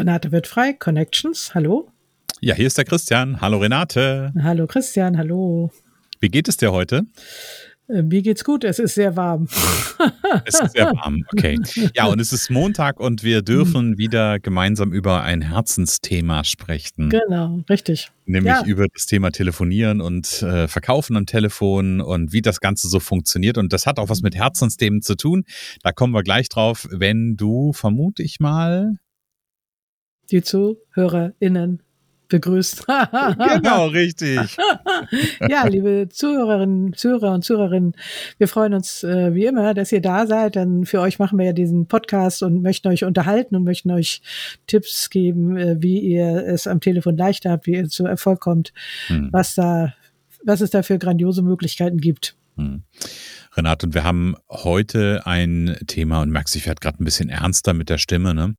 Renate wird frei, Connections, hallo. Ja, hier ist der Christian. Hallo Renate. Hallo Christian, hallo. Wie geht es dir heute? Äh, mir geht's gut, es ist sehr warm. es ist sehr warm, okay. Ja, und es ist Montag und wir dürfen wieder gemeinsam über ein Herzensthema sprechen. Genau, richtig. Nämlich ja. über das Thema Telefonieren und äh, Verkaufen am Telefon und wie das Ganze so funktioniert. Und das hat auch was mit Herzensthemen zu tun. Da kommen wir gleich drauf, wenn du, vermute ich mal, die ZuhörerInnen begrüßt. genau, richtig. ja, liebe Zuhörerinnen, Zuhörer und Zuhörerinnen, wir freuen uns äh, wie immer, dass ihr da seid. Denn für euch machen wir ja diesen Podcast und möchten euch unterhalten und möchten euch Tipps geben, äh, wie ihr es am Telefon leichter habt, wie ihr zu Erfolg kommt, hm. was da, was es da für grandiose Möglichkeiten gibt. Hm. Renate, und wir haben heute ein Thema und merkst, ich werde gerade ein bisschen ernster mit der Stimme, ne?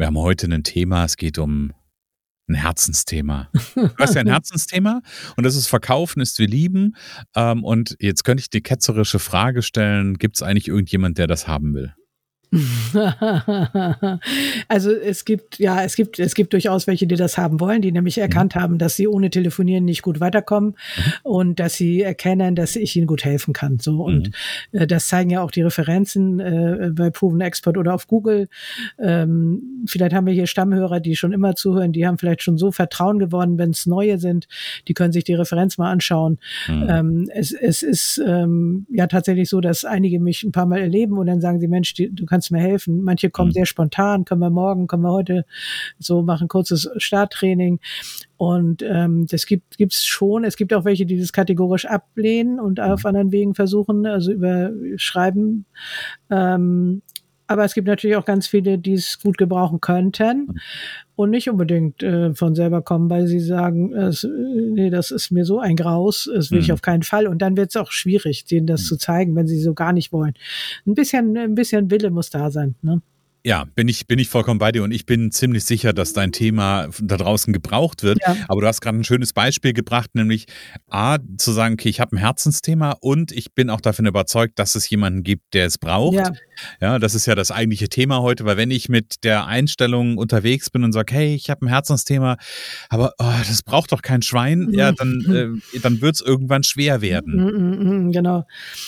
Wir haben heute ein Thema, es geht um ein Herzensthema. Du hast ja ein Herzensthema und das ist Verkaufen ist wie Lieben. Ähm, und jetzt könnte ich die ketzerische Frage stellen, gibt es eigentlich irgendjemand, der das haben will? also es gibt, ja, es gibt, es gibt durchaus welche, die das haben wollen, die nämlich mhm. erkannt haben, dass sie ohne Telefonieren nicht gut weiterkommen mhm. und dass sie erkennen, dass ich ihnen gut helfen kann. So und mhm. äh, das zeigen ja auch die Referenzen äh, bei Proven Expert oder auf Google. Ähm, vielleicht haben wir hier Stammhörer, die schon immer zuhören, die haben vielleicht schon so Vertrauen gewonnen, wenn es neue sind, die können sich die Referenz mal anschauen. Mhm. Ähm, es, es ist ähm, ja tatsächlich so, dass einige mich ein paar Mal erleben und dann sagen sie, Mensch, die, du kannst kannst mir helfen. Manche kommen mhm. sehr spontan, können wir morgen, können wir heute so machen, kurzes Starttraining. Und ähm, das gibt gibt's schon. Es gibt auch welche, die das kategorisch ablehnen und mhm. auf anderen Wegen versuchen, also über Schreiben. Ähm, aber es gibt natürlich auch ganz viele, die es gut gebrauchen könnten mhm. Und nicht unbedingt äh, von selber kommen, weil sie sagen, es, nee, das ist mir so ein Graus, das will mhm. ich auf keinen Fall. Und dann wird es auch schwierig, denen das mhm. zu zeigen, wenn sie so gar nicht wollen. Ein bisschen, ein bisschen Wille muss da sein. Ne? Ja, bin ich, bin ich vollkommen bei dir und ich bin ziemlich sicher, dass dein Thema da draußen gebraucht wird. Ja. Aber du hast gerade ein schönes Beispiel gebracht, nämlich A, zu sagen, okay, ich habe ein Herzensthema und ich bin auch davon überzeugt, dass es jemanden gibt, der es braucht. Ja. Ja, das ist ja das eigentliche Thema heute, weil wenn ich mit der Einstellung unterwegs bin und sage, hey, ich habe ein Herzensthema, aber oh, das braucht doch kein Schwein, mhm. ja, dann, äh, dann wird es irgendwann schwer werden. Mhm, mhm, mhm, genau.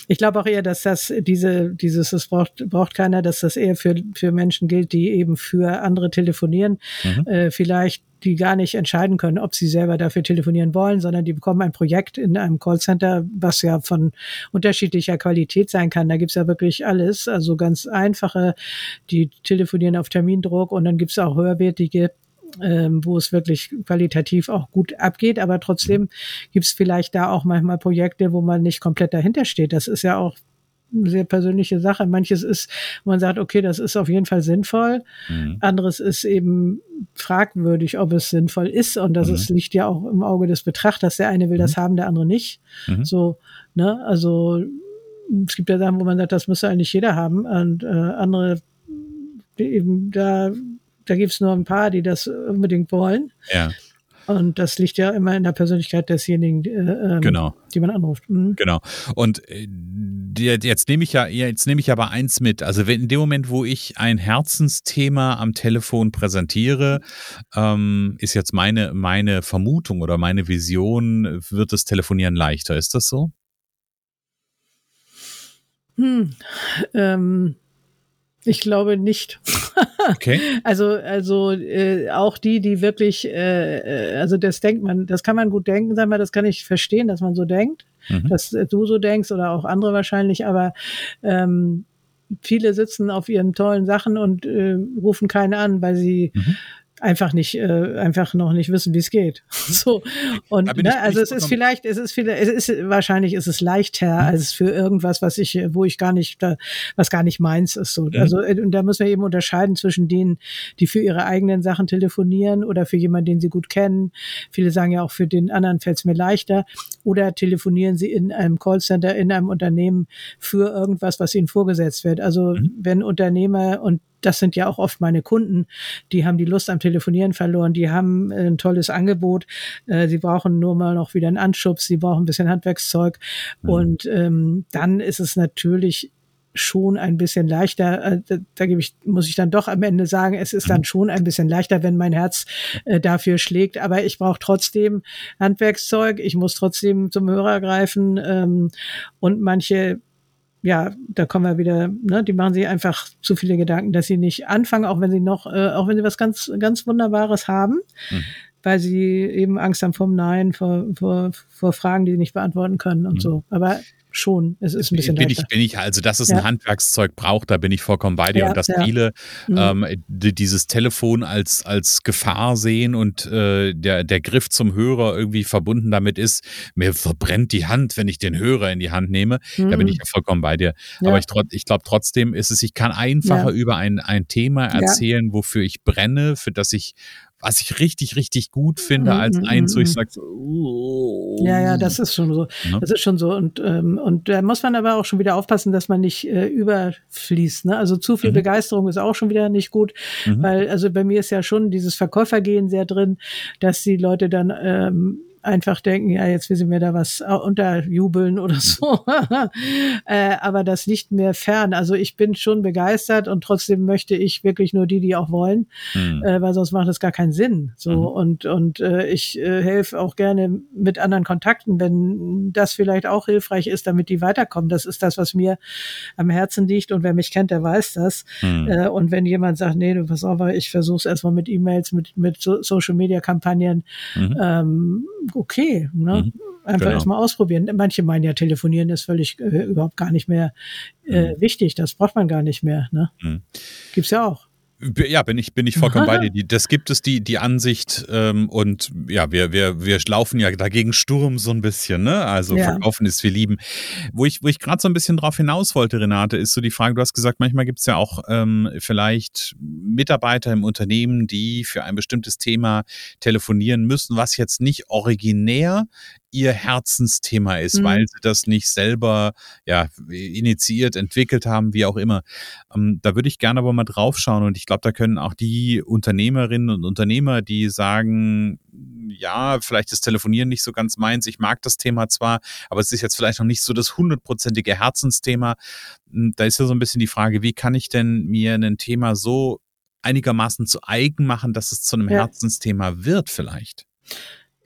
Ich glaube auch eher, dass das diese, dieses, es braucht, braucht keiner, dass das eher für, für Menschen Menschen gilt, die eben für andere telefonieren, mhm. äh, vielleicht die gar nicht entscheiden können, ob sie selber dafür telefonieren wollen, sondern die bekommen ein Projekt in einem Callcenter, was ja von unterschiedlicher Qualität sein kann. Da gibt's ja wirklich alles, also ganz einfache, die telefonieren auf Termindruck und dann gibt's auch höherwertige ähm, wo es wirklich qualitativ auch gut abgeht, aber trotzdem gibt's vielleicht da auch manchmal Projekte, wo man nicht komplett dahinter steht. Das ist ja auch sehr persönliche Sache. Manches ist, wo man sagt, okay, das ist auf jeden Fall sinnvoll. Mhm. Anderes ist eben fragwürdig, ob es sinnvoll ist. Und das mhm. ist, liegt ja auch im Auge des Betrachters. Der eine will mhm. das haben, der andere nicht. Mhm. So, ne, also es gibt ja Sachen, wo man sagt, das müsste eigentlich jeder haben. Und äh, andere, eben da, da gibt es nur ein paar, die das unbedingt wollen. Ja. Und das liegt ja immer in der Persönlichkeit desjenigen, äh, ähm, genau. die man anruft. Mhm. Genau. Und äh, jetzt nehme ich ja, jetzt nehme ich aber eins mit. Also in dem Moment, wo ich ein Herzensthema am Telefon präsentiere, ähm, ist jetzt meine, meine Vermutung oder meine Vision, wird das Telefonieren leichter. Ist das so? Hm. Ähm, Ich glaube nicht. okay. Also, also äh, auch die, die wirklich, äh, äh, also das denkt man, das kann man gut denken, sag mal, das kann ich verstehen, dass man so denkt, mhm. dass äh, du so denkst oder auch andere wahrscheinlich, aber ähm, viele sitzen auf ihren tollen Sachen und äh, rufen keinen an, weil sie mhm einfach nicht, äh, einfach noch nicht wissen, wie es geht. so. Und ne, also es ist vielleicht, es ist vielleicht, es ist wahrscheinlich ist es leichter mhm. als für irgendwas, was ich, wo ich gar nicht, da, was gar nicht meins ist. So. Mhm. Also äh, und da müssen wir eben unterscheiden zwischen denen, die für ihre eigenen Sachen telefonieren oder für jemanden, den sie gut kennen. Viele sagen ja auch, für den anderen fällt es mir leichter. Oder telefonieren sie in einem Callcenter, in einem Unternehmen für irgendwas, was ihnen vorgesetzt wird. Also mhm. wenn Unternehmer und das sind ja auch oft meine Kunden, die haben die Lust am Telefonieren verloren, die haben äh, ein tolles Angebot, äh, sie brauchen nur mal noch wieder einen Anschubs, sie brauchen ein bisschen Handwerkszeug mhm. und ähm, dann ist es natürlich schon ein bisschen leichter. Äh, da, da gebe ich, muss ich dann doch am Ende sagen, es ist dann mhm. schon ein bisschen leichter, wenn mein Herz äh, dafür schlägt. Aber ich brauche trotzdem Handwerkszeug, ich muss trotzdem zum Hörer greifen ähm, und manche ja, da kommen wir wieder, ne, die machen sich einfach zu viele Gedanken, dass sie nicht anfangen, auch wenn sie noch, äh, auch wenn sie was ganz, ganz Wunderbares haben, mhm. weil sie eben Angst haben vom Nein, vor, vor, vor Fragen, die sie nicht beantworten können und mhm. so. Aber schon. Es ist ein bisschen bin ich, bin ich, also dass es ja. ein Handwerkszeug braucht, da bin ich vollkommen bei dir ja, und dass ja. viele mhm. ähm, dieses Telefon als als Gefahr sehen und äh, der der Griff zum Hörer irgendwie verbunden damit ist, mir verbrennt die Hand, wenn ich den Hörer in die Hand nehme. Mhm. Da bin ich mhm. ja vollkommen bei dir. Aber ich, ich glaube trotzdem ist es, ich kann einfacher über ein ein Thema erzählen, wofür ich brenne, für das ich was ich richtig, richtig gut finde, als mm, eins, wo ich sage, so, oh. ja, ja, das ist schon so. Ne? Das ist schon so. Und, ähm, und da muss man aber auch schon wieder aufpassen, dass man nicht äh, überfließt. Ne? Also zu viel mhm. Begeisterung ist auch schon wieder nicht gut, mhm. weil also bei mir ist ja schon dieses Verkäufergehen sehr drin, dass die Leute dann ähm, einfach denken, ja, jetzt will sie mir da was unterjubeln oder so. äh, aber das liegt mir fern. Also ich bin schon begeistert und trotzdem möchte ich wirklich nur die, die auch wollen, mhm. äh, weil sonst macht das gar keinen Sinn. So mhm. und und äh, ich äh, helfe auch gerne mit anderen Kontakten, wenn das vielleicht auch hilfreich ist, damit die weiterkommen. Das ist das, was mir am Herzen liegt und wer mich kennt, der weiß das. Mhm. Äh, und wenn jemand sagt, nee, du pass auf, ich versuche es erstmal mit E-Mails, mit mit so Social Media Kampagnen. Mhm. Ähm, okay. Ne? Mhm. Einfach genau. erstmal ausprobieren. Manche meinen ja, telefonieren ist völlig äh, überhaupt gar nicht mehr äh, mhm. wichtig. Das braucht man gar nicht mehr. Ne? Mhm. Gibt's ja auch. Ja, bin ich, bin ich vollkommen bei dir. Das gibt es, die, die Ansicht, ähm, und ja, wir, wir, wir laufen ja dagegen Sturm so ein bisschen, ne? Also ja. verkaufen ist wir lieben. Wo ich, wo ich gerade so ein bisschen drauf hinaus wollte, Renate, ist so die Frage, du hast gesagt, manchmal gibt es ja auch ähm, vielleicht Mitarbeiter im Unternehmen, die für ein bestimmtes Thema telefonieren müssen, was jetzt nicht originär ihr Herzensthema ist, mhm. weil sie das nicht selber ja, initiiert, entwickelt haben, wie auch immer. Ähm, da würde ich gerne aber mal draufschauen und ich glaube, da können auch die Unternehmerinnen und Unternehmer, die sagen, ja, vielleicht ist Telefonieren nicht so ganz meins, ich mag das Thema zwar, aber es ist jetzt vielleicht noch nicht so das hundertprozentige Herzensthema. Hm, da ist ja so ein bisschen die Frage, wie kann ich denn mir ein Thema so einigermaßen zu eigen machen, dass es zu einem ja. Herzensthema wird vielleicht?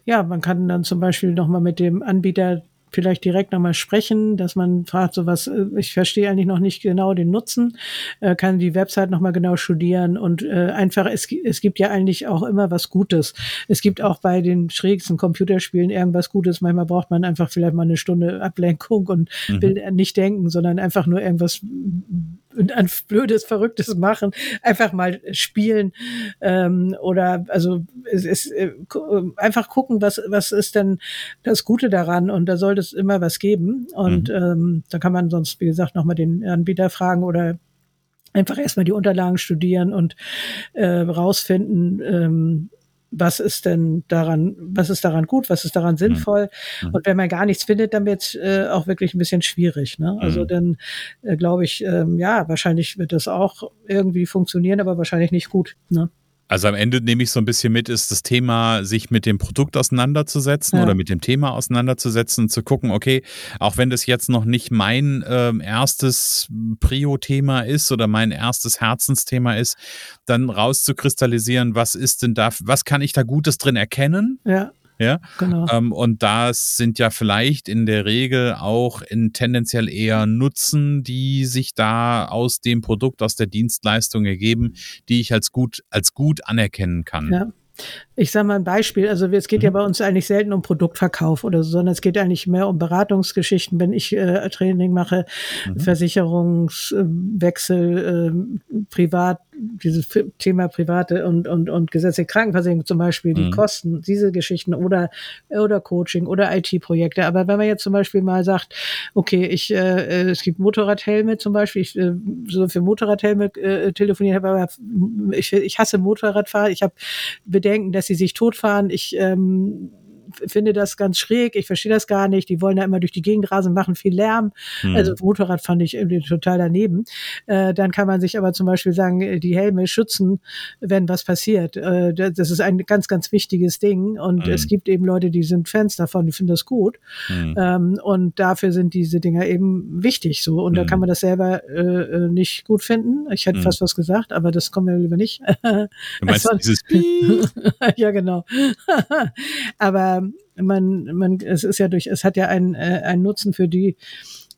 Ja, man kann dann zum Beispiel nochmal mit dem Anbieter vielleicht direkt nochmal sprechen, dass man fragt, so was, äh, ich verstehe eigentlich noch nicht genau den Nutzen, äh, kann die Website nochmal genau studieren und äh, einfach, es, es gibt ja eigentlich auch immer was Gutes. Es gibt auch bei den schrägsten Computerspielen irgendwas Gutes. Manchmal braucht man einfach vielleicht mal eine Stunde Ablenkung und mhm. will nicht denken, sondern einfach nur irgendwas ein blödes, verrücktes machen, einfach mal spielen ähm, oder also es ist äh, einfach gucken, was was ist denn das Gute daran und da sollte es immer was geben und mhm. ähm, da kann man sonst wie gesagt nochmal den Anbieter fragen oder einfach erstmal die Unterlagen studieren und äh, rausfinden, ähm, was ist denn daran, was ist daran gut, was ist daran mhm. sinnvoll? Mhm. Und wenn man gar nichts findet, dann wird es äh, auch wirklich ein bisschen schwierig. Ne? Also mhm. dann äh, glaube ich, ähm, ja, wahrscheinlich wird das auch irgendwie funktionieren, aber wahrscheinlich nicht gut. Ne? Also am Ende nehme ich so ein bisschen mit, ist das Thema, sich mit dem Produkt auseinanderzusetzen ja. oder mit dem Thema auseinanderzusetzen und zu gucken, okay, auch wenn das jetzt noch nicht mein ähm, erstes Prio-Thema ist oder mein erstes Herzensthema ist, dann rauszukristallisieren, was ist denn da, was kann ich da Gutes drin erkennen? Ja Ja, genau. Ähm, und das sind ja vielleicht in der Regel auch in tendenziell eher Nutzen, die sich da aus dem Produkt, aus der Dienstleistung ergeben, die ich als gut, als gut anerkennen kann. Ja. Ich sage mal ein Beispiel. Also es geht mhm. ja bei uns eigentlich selten um Produktverkauf oder so, sondern es geht eigentlich mehr um Beratungsgeschichten, wenn ich äh, Training mache, mhm. Versicherungswechsel, äh, privat dieses Thema private und, und, und gesetzliche Krankenversicherung zum Beispiel, die mhm. Kosten, diese Geschichten oder, oder Coaching oder IT-Projekte. Aber wenn man jetzt zum Beispiel mal sagt, okay, ich, äh, es gibt Motorradhelme zum Beispiel, ich äh, so für Motorradhelme äh, telefoniert habe, aber ich, ich hasse Motorradfahren, ich habe Bedenken, dass sie sich totfahren, ich ähm, finde das ganz schräg, ich verstehe das gar nicht. Die wollen da immer durch die Gegend rasen, machen viel Lärm. Mhm. Also Motorrad fand ich irgendwie total daneben. Äh, dann kann man sich aber zum Beispiel sagen, äh, die Helme schützen, wenn was passiert. Äh, das ist ein ganz, ganz wichtiges Ding. Und mhm. es gibt eben Leute, die sind Fans davon, die finden das gut. Mhm. Ähm, und dafür sind diese Dinger eben wichtig so. Und da kann man das selber äh, äh nicht gut finden. Ich hätte fast was gesagt, aber das kommen wir lieber nicht. Du meinst dieses Ja, genau. aber man, man, es ist ja durch, es hat ja einen, äh, einen Nutzen für die,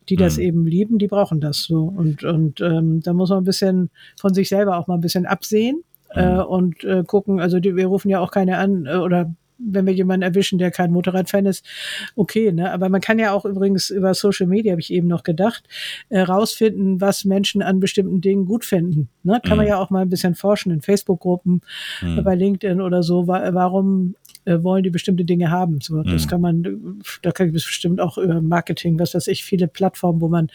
die das mhm. eben lieben, die brauchen das so. Und, und ähm, da muss man ein bisschen von sich selber auch mal ein bisschen absehen äh, mhm. äh, und äh, gucken. Also die, wir rufen ja auch keine an äh, oder wenn wir jemanden erwischen, der kein Motorradfan ist, okay, ne? Aber man kann ja auch übrigens über Social Media, habe ich eben noch gedacht, äh, rausfinden, was Menschen an bestimmten Dingen gut finden. Ne? Kann mhm. man ja auch mal ein bisschen forschen in Facebook-Gruppen, mhm. bei LinkedIn oder so. Wa warum äh, wollen die bestimmte Dinge haben. So, das mhm. kann man, da kann es bestimmt auch über Marketing, was weiß ich, viele Plattformen, wo man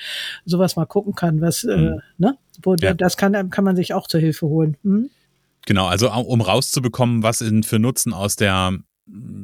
sowas mal gucken kann, was, äh, mhm. ne? Wo ja. das kann, kann man sich auch zur Hilfe holen. Mhm. Genau, also um rauszubekommen, was in, für Nutzen aus der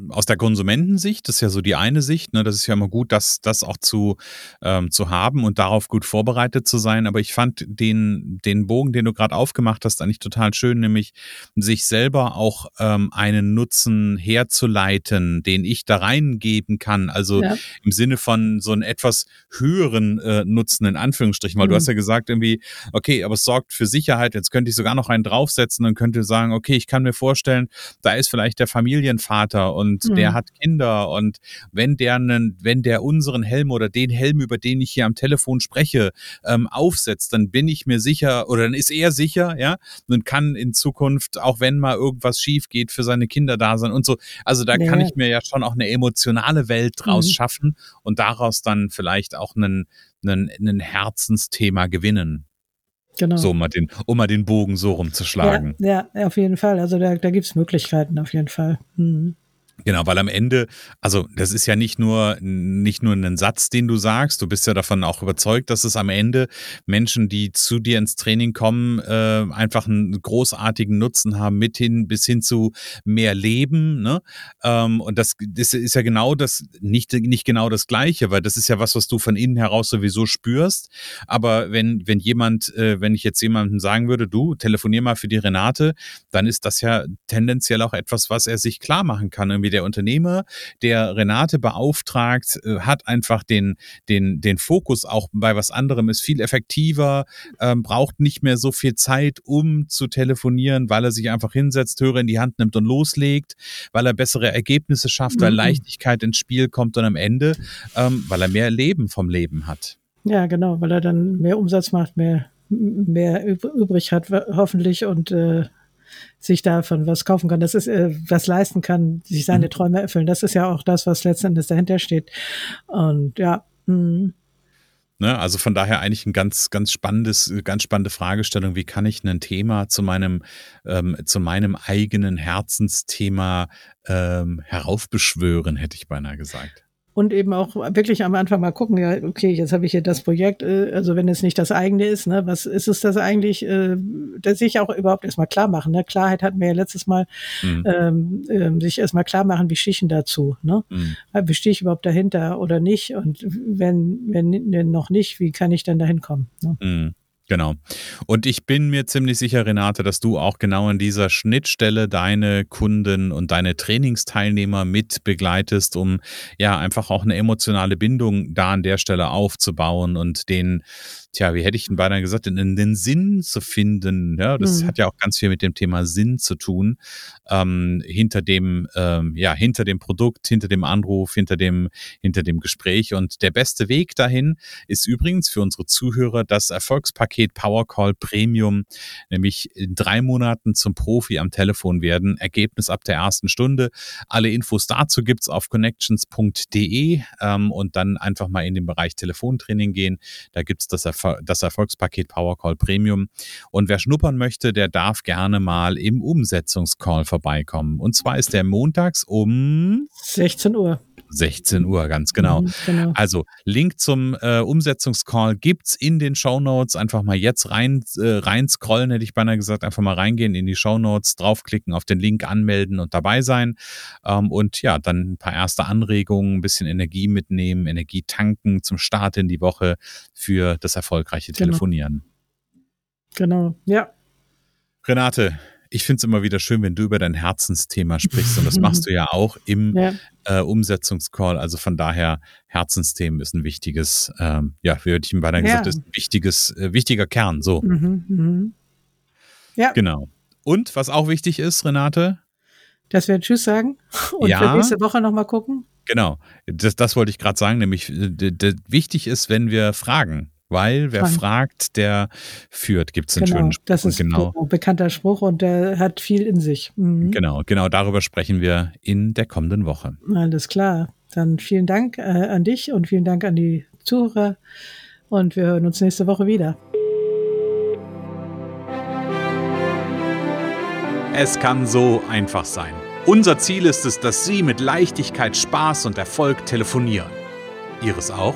aus der Konsumentensicht, das ist ja so die eine Sicht, ne, das ist ja immer gut, das, das auch zu, ähm, zu haben und darauf gut vorbereitet zu sein. Aber ich fand den, den Bogen, den du gerade aufgemacht hast, eigentlich total schön, nämlich sich selber auch ähm, einen Nutzen herzuleiten, den ich da reingeben kann. Also ja. im Sinne von so einen etwas höheren äh, Nutzen, in Anführungsstrichen, weil mhm. du hast ja gesagt, irgendwie, okay, aber es sorgt für Sicherheit, jetzt könnte ich sogar noch einen draufsetzen und könnte sagen, okay, ich kann mir vorstellen, da ist vielleicht der Familienvater Vater und mhm. der hat Kinder und wenn der einen, wenn der unseren Helm oder den Helm, über den ich hier am Telefon spreche, ähm, aufsetzt, dann bin ich mir sicher oder dann ist er sicher, ja, und kann in Zukunft, auch wenn mal irgendwas schief geht, für seine Kinder da sein und so. Also da ja. kann ich mir ja schon auch eine emotionale Welt draus mhm. schaffen und daraus dann vielleicht auch einen, einen, einen Herzensthema gewinnen. Genau. So, um mal den, um mal den Bogen so rumzuschlagen. Ja, ja auf jeden Fall. Also da, da gibt es Möglichkeiten auf jeden Fall. Mhm. Genau, weil am Ende, also das ist ja nicht nur nicht nur ein Satz, den du sagst. Du bist ja davon auch überzeugt, dass es am Ende Menschen, die zu dir ins Training kommen, äh, einfach einen großartigen Nutzen haben, mit hin bis hin zu mehr Leben. Ne? Ähm, und das, das ist ja genau das, nicht nicht genau das Gleiche, weil das ist ja was, was du von innen heraus sowieso spürst. Aber wenn wenn jemand, äh, wenn ich jetzt jemandem sagen würde, du telefonier mal für die Renate, dann ist das ja tendenziell auch etwas, was er sich klar machen kann. Irgendwie wie der Unternehmer, der Renate beauftragt, äh, hat einfach den, den, den Fokus auch bei was anderem, ist viel effektiver, ähm, braucht nicht mehr so viel Zeit, um zu telefonieren, weil er sich einfach hinsetzt, Hörer in die Hand nimmt und loslegt, weil er bessere Ergebnisse schafft, mhm. weil Leichtigkeit ins Spiel kommt und am Ende, ähm, weil er mehr Leben vom Leben hat. Ja, genau, weil er dann mehr Umsatz macht, mehr, mehr übrig hat, hoffentlich und äh, sich davon was kaufen kann, das ist äh, was leisten kann, sich seine mhm. Träume erfüllen. Das ist ja auch das, was letztendlich dahinter steht. Und ja. Mh. Ne, also von daher eigentlich ein ganz, ganz spannendes, ganz spannende Fragestellung. Wie kann ich ein Thema zu meinem, ähm, zu meinem eigenen Herzensthema ähm, heraufbeschwören, hätte ich beinahe gesagt und eben auch wirklich am Anfang mal gucken, ja, okay, jetzt habe ich hier das Projekt, äh, also wenn es nicht das eigene ist, ne, was ist es das eigentlich, äh, dass sich auch überhaupt erstmal klar machen. Ne? Klarheit hatten wir ja letztes Mal, mhm. ähm, ähm, sich erstmal klar machen, wie stehe ich denn dazu, ne? Mhm. Wie stehe ich überhaupt dahinter oder nicht? Und wenn, wenn, wenn noch nicht, wie kann ich dann dahin kommen? Ne? Mhm. Genau. Und ich bin mir ziemlich sicher, Renate, dass du auch genau an dieser Schnittstelle deine Kunden und deine Trainingsteilnehmer mit begleitest, um ja einfach auch eine emotionale Bindung da an der Stelle aufzubauen und den tja, wie hätte ich denn beinahe gesagt, in den Sinn zu finden. Ja, das mhm. hat ja auch ganz viel mit dem Thema Sinn zu tun. Ähm, hinter dem, ähm, ja, hinter dem Produkt, hinter dem Anruf, hinter dem, hinter dem Gespräch. Und der beste Weg dahin ist übrigens für unsere Zuhörer das Erfolgspaket Powercall Premium, nämlich in drei Monaten zum Profi am Telefon werden. Ergebnis ab der ersten Stunde. Alle Infos dazu gibt's auf connections.de ähm, und dann einfach mal in den Bereich Telefontraining gehen. Da gibt's das, Erfol das Erfolgspaket Powercall Premium. Und wer schnuppern möchte, der darf gerne mal im Umsetzungscall vorbeikommen. Und zwar ist der montags um 16 Uhr. 16 Uhr, ganz genau. Mhm, genau. Also Link zum äh, Umsetzungscall gibt's in den Show Notes. Einfach mal jetzt rein, äh, rein scrollen, hätte ich beinahe gesagt. Einfach mal reingehen in die Show Notes, draufklicken, auf den Link anmelden und dabei sein. Ähm, und ja, dann ein paar erste Anregungen, ein bisschen Energie mitnehmen, Energie tanken zum Start in die Woche für das erfolgreiche genau. Telefonieren. Genau, ja. Renate, ich finde es immer wieder schön, wenn du über dein Herzensthema sprichst. Und das machst du ja auch im ja. Äh, Umsetzungscall. Also von daher, Herzensthemen ist ein wichtiges, ähm, ja, wie hätte ich ihm beinahe ja. gesagt, ist ein wichtiges, äh, wichtiger Kern. So. Mhm, mh. Ja. Genau. Und was auch wichtig ist, Renate? Dass wir Tschüss sagen und ja. für nächste Woche nochmal gucken. Genau. Das, das wollte ich gerade sagen, nämlich äh, wichtig ist, wenn wir fragen. Weil wer Frank. fragt, der führt, gibt es einen genau, schönen Spruch. Das ist genau. ein bekannter Spruch und der hat viel in sich. Mhm. Genau, genau darüber sprechen wir in der kommenden Woche. Alles klar. Dann vielen Dank äh, an dich und vielen Dank an die Zuhörer und wir hören uns nächste Woche wieder. Es kann so einfach sein. Unser Ziel ist es, dass Sie mit Leichtigkeit, Spaß und Erfolg telefonieren. Ihres auch?